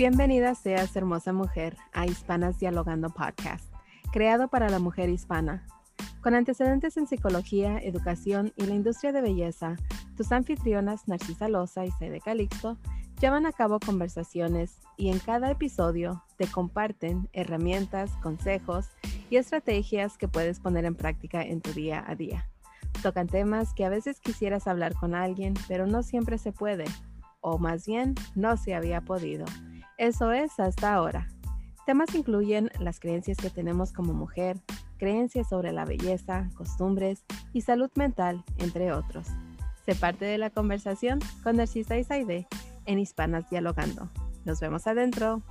Bienvenida seas, hermosa mujer, a Hispanas Dialogando Podcast, creado para la mujer hispana. Con antecedentes en psicología, educación y la industria de belleza, tus anfitrionas Narcisa Loza y Sede Calixto llevan a cabo conversaciones y en cada episodio te comparten herramientas, consejos y estrategias que puedes poner en práctica en tu día a día. Tocan temas que a veces quisieras hablar con alguien, pero no siempre se puede, o más bien no se había podido. Eso es hasta ahora. Temas incluyen las creencias que tenemos como mujer, creencias sobre la belleza, costumbres y salud mental, entre otros. Se parte de la conversación con Narcisa y Saide en Hispanas Dialogando. Nos vemos adentro.